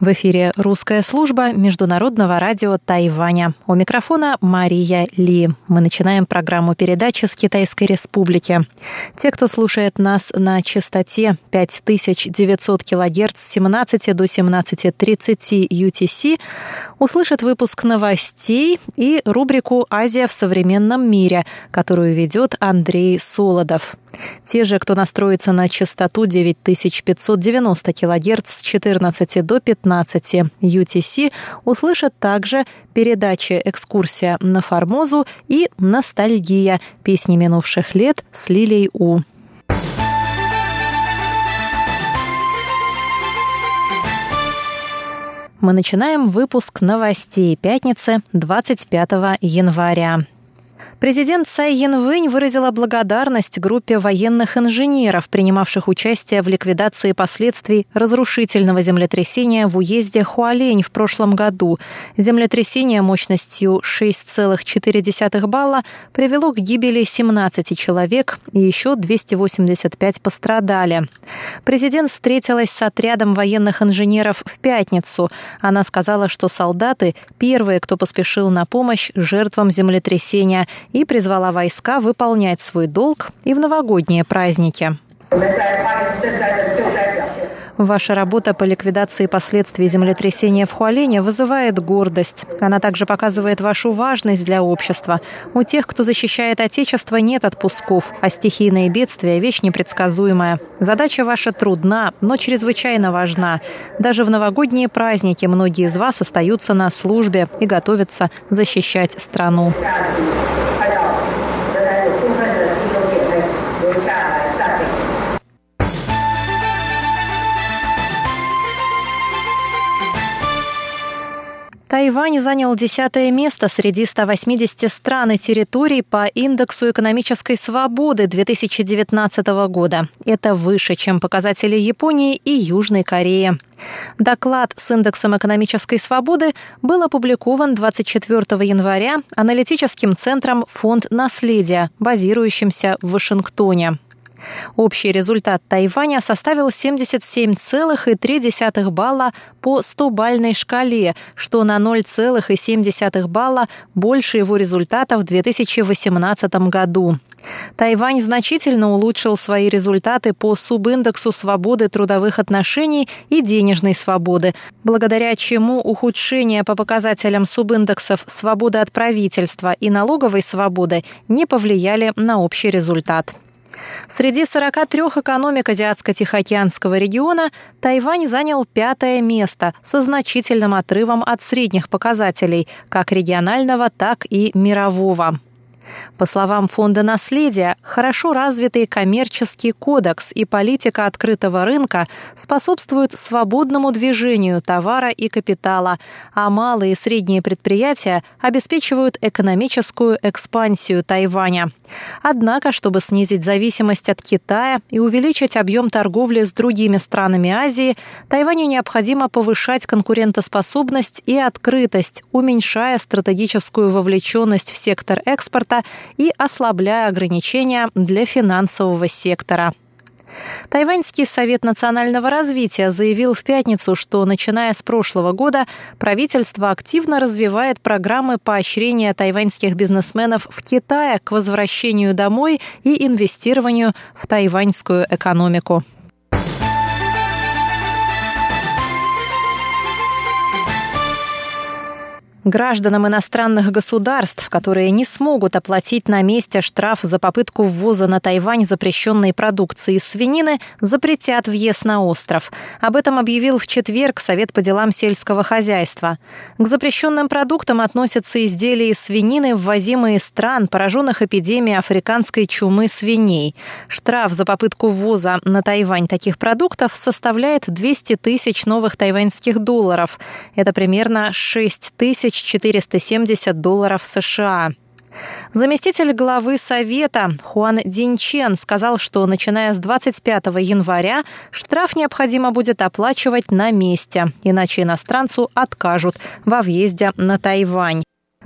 В эфире русская служба Международного радио Тайваня. У микрофона Мария Ли. Мы начинаем программу передачи с Китайской Республики. Те, кто слушает нас на частоте 5900 кГц с 17 до 17.30 UTC, услышат выпуск новостей и рубрику «Азия в современном мире», которую ведет Андрей Солодов. Те же, кто настроится на частоту 9590 кГц с 14 до 15 UTC, услышат также передачи «Экскурсия на Формозу» и «Ностальгия. Песни минувших лет» с Лилией У. Мы начинаем выпуск новостей пятницы 25 января. Президент Цай Янвэнь выразила благодарность группе военных инженеров, принимавших участие в ликвидации последствий разрушительного землетрясения в уезде Хуалень в прошлом году. Землетрясение мощностью 6,4 балла привело к гибели 17 человек и еще 285 пострадали. Президент встретилась с отрядом военных инженеров в пятницу. Она сказала, что солдаты – первые, кто поспешил на помощь жертвам землетрясения – и призвала войска выполнять свой долг и в новогодние праздники. Ваша работа по ликвидации последствий землетрясения в Хуалине вызывает гордость. Она также показывает вашу важность для общества. У тех, кто защищает Отечество, нет отпусков, а стихийные бедствия – вещь непредсказуемая. Задача ваша трудна, но чрезвычайно важна. Даже в новогодние праздники многие из вас остаются на службе и готовятся защищать страну. Тайвань занял десятое место среди 180 стран и территорий по индексу экономической свободы 2019 года. Это выше, чем показатели Японии и Южной Кореи. Доклад с индексом экономической свободы был опубликован 24 января аналитическим центром «Фонд наследия», базирующимся в Вашингтоне. Общий результат Тайваня составил 77,3 балла по 100-бальной шкале, что на 0,7 балла больше его результата в 2018 году. Тайвань значительно улучшил свои результаты по субиндексу свободы трудовых отношений и денежной свободы, благодаря чему ухудшение по показателям субиндексов свободы от правительства и налоговой свободы не повлияли на общий результат. Среди 43 экономик Азиатско-Тихоокеанского региона Тайвань занял пятое место со значительным отрывом от средних показателей, как регионального, так и мирового. По словам Фонда наследия, хорошо развитый коммерческий кодекс и политика открытого рынка способствуют свободному движению товара и капитала, а малые и средние предприятия обеспечивают экономическую экспансию Тайваня. Однако, чтобы снизить зависимость от Китая и увеличить объем торговли с другими странами Азии, Тайваню необходимо повышать конкурентоспособность и открытость, уменьшая стратегическую вовлеченность в сектор экспорта и ослабляя ограничения для финансового сектора. Тайваньский совет национального развития заявил в пятницу, что начиная с прошлого года правительство активно развивает программы поощрения тайваньских бизнесменов в Китае к возвращению домой и инвестированию в тайваньскую экономику. Гражданам иностранных государств, которые не смогут оплатить на месте штраф за попытку ввоза на Тайвань запрещенной продукции из свинины, запретят въезд на остров. Об этом объявил в четверг Совет по делам сельского хозяйства. К запрещенным продуктам относятся изделия из свинины, ввозимые из стран, пораженных эпидемией африканской чумы свиней. Штраф за попытку ввоза на Тайвань таких продуктов составляет 200 тысяч новых тайваньских долларов. Это примерно 6 тысяч 470 долларов США. Заместитель главы Совета Хуан Динчен сказал, что начиная с 25 января штраф необходимо будет оплачивать на месте, иначе иностранцу откажут во въезде на Тайвань.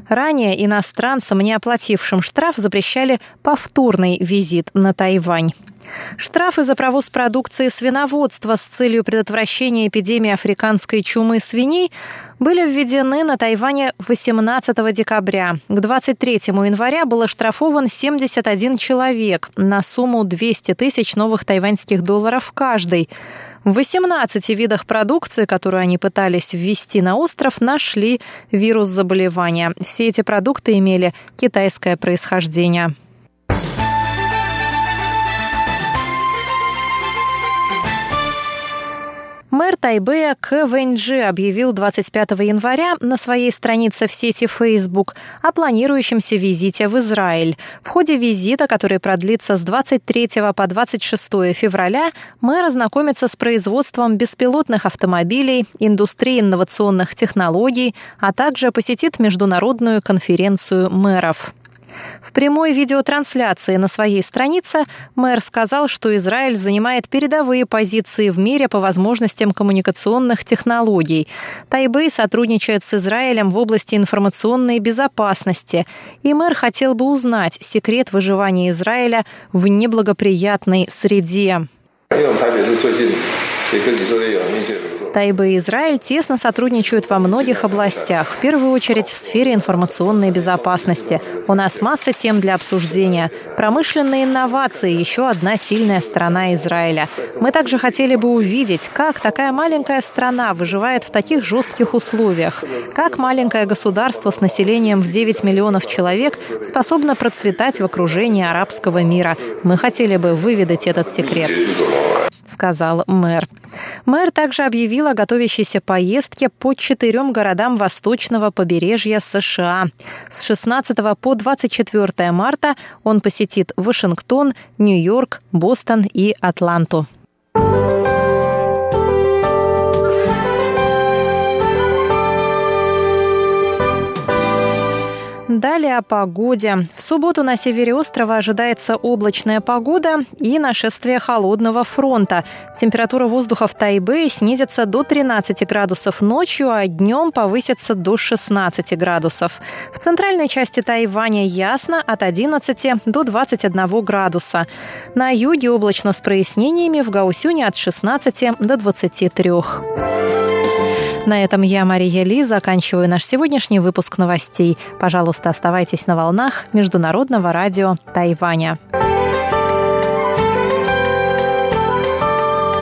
Ранее иностранцам, не оплатившим штраф, запрещали повторный визит на Тайвань. Штрафы за провоз продукции свиноводства с целью предотвращения эпидемии африканской чумы свиней были введены на Тайване 18 декабря. К 23 января был оштрафован 71 человек на сумму 200 тысяч новых тайваньских долларов каждый. В 18 видах продукции, которую они пытались ввести на остров, нашли вирус заболевания. Все эти продукты имели китайское происхождение. Мэр Тайбэя К. Вэньджи объявил 25 января на своей странице в сети Facebook о планирующемся визите в Израиль. В ходе визита, который продлится с 23 по 26 февраля, мэр ознакомится с производством беспилотных автомобилей, индустрией инновационных технологий, а также посетит международную конференцию мэров. В прямой видеотрансляции на своей странице мэр сказал, что Израиль занимает передовые позиции в мире по возможностям коммуникационных технологий. Тайбэй сотрудничает с Израилем в области информационной безопасности, и мэр хотел бы узнать секрет выживания Израиля в неблагоприятной среде. Тайба и Израиль тесно сотрудничают во многих областях, в первую очередь в сфере информационной безопасности. У нас масса тем для обсуждения. Промышленные инновации – еще одна сильная сторона Израиля. Мы также хотели бы увидеть, как такая маленькая страна выживает в таких жестких условиях, как маленькое государство с населением в 9 миллионов человек способно процветать в окружении арабского мира. Мы хотели бы выведать этот секрет сказал мэр. Мэр также объявил о готовящейся поездке по четырем городам восточного побережья США. С 16 по 24 марта он посетит Вашингтон, Нью-Йорк, Бостон и Атланту. О погоде. В субботу на севере острова ожидается облачная погода и нашествие холодного фронта. Температура воздуха в Тайбэе снизится до 13 градусов ночью, а днем повысится до 16 градусов. В центральной части Тайваня ясно от 11 до 21 градуса. На юге облачно с прояснениями, в Гаусюне от 16 до 23. На этом я, Мария Ли, заканчиваю наш сегодняшний выпуск новостей. Пожалуйста, оставайтесь на волнах Международного радио Тайваня.